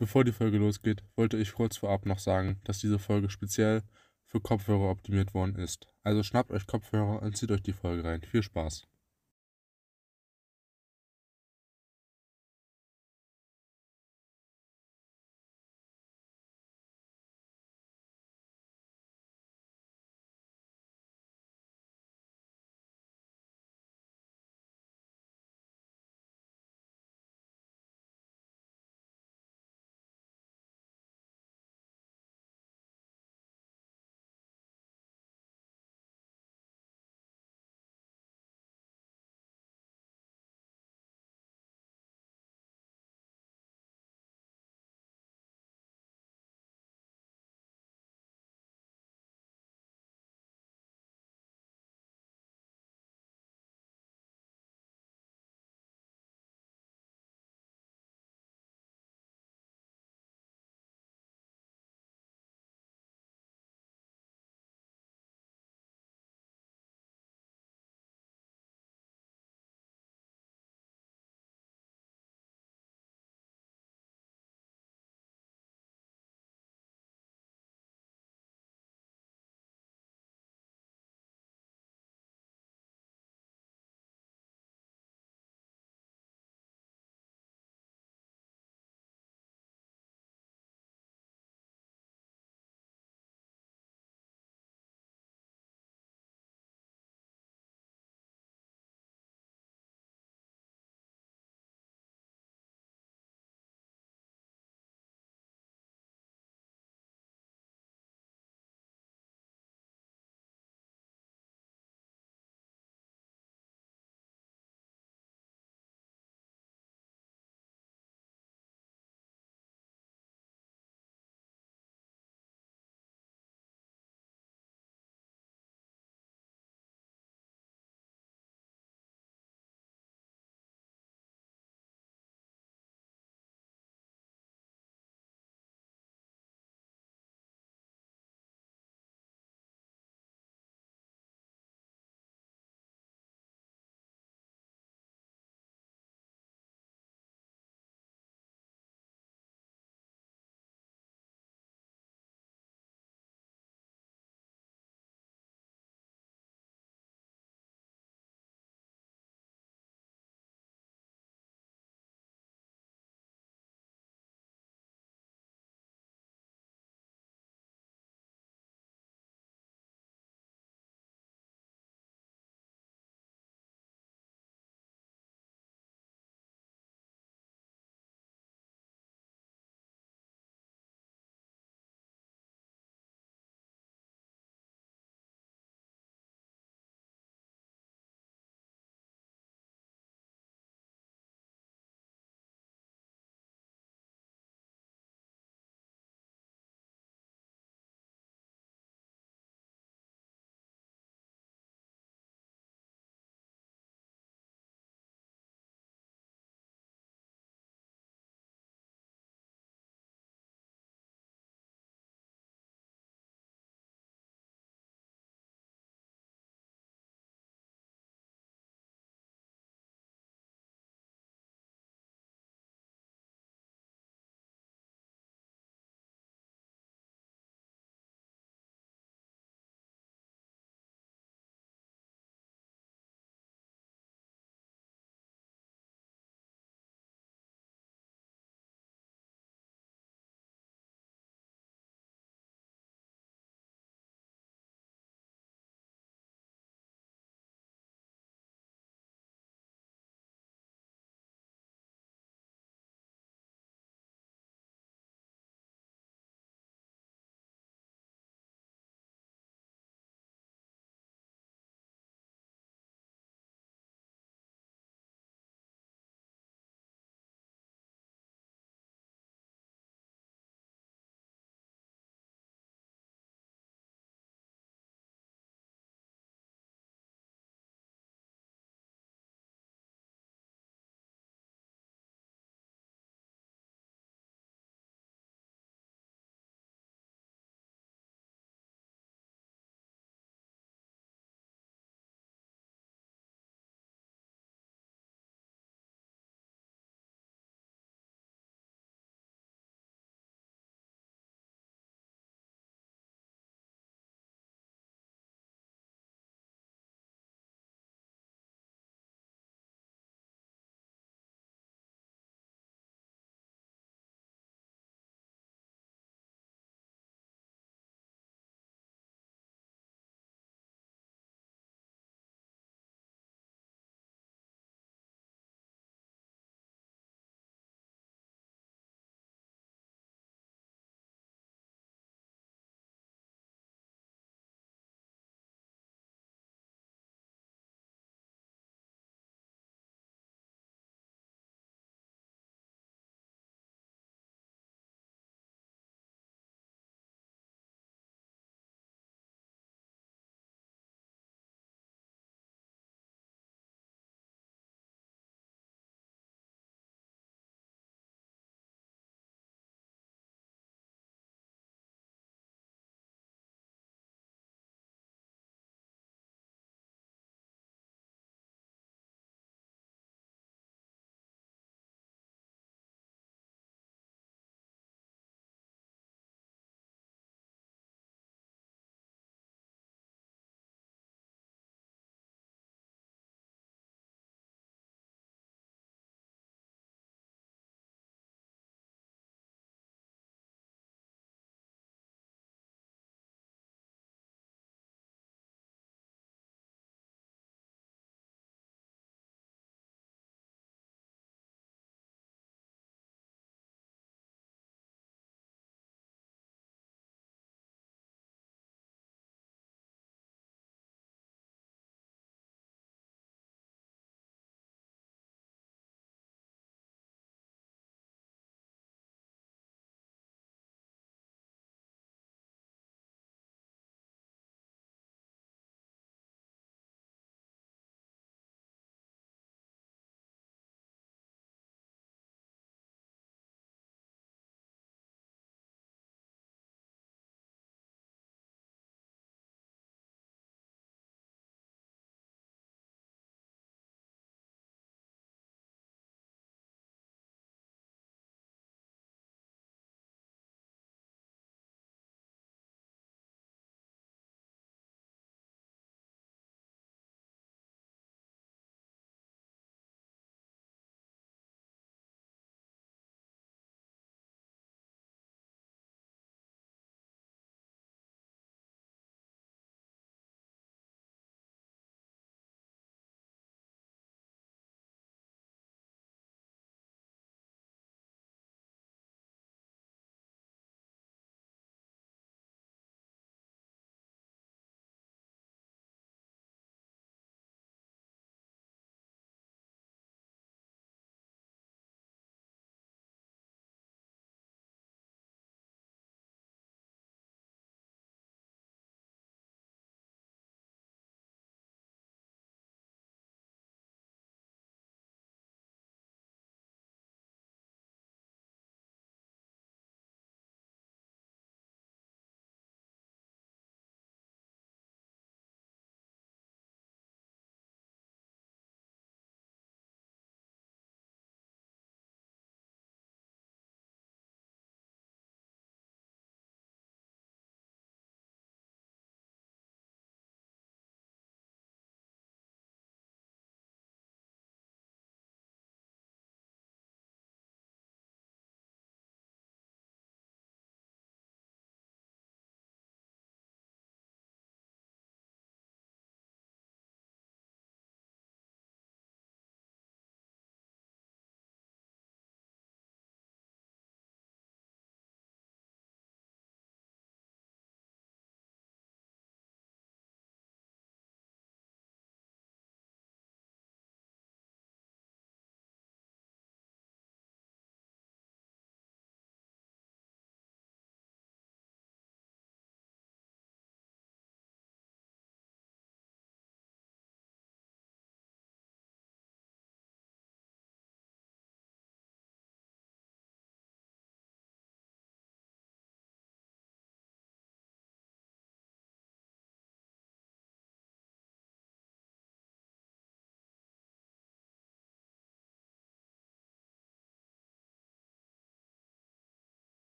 Bevor die Folge losgeht, wollte ich kurz vorab noch sagen, dass diese Folge speziell für Kopfhörer optimiert worden ist. Also schnappt euch Kopfhörer und zieht euch die Folge rein. Viel Spaß!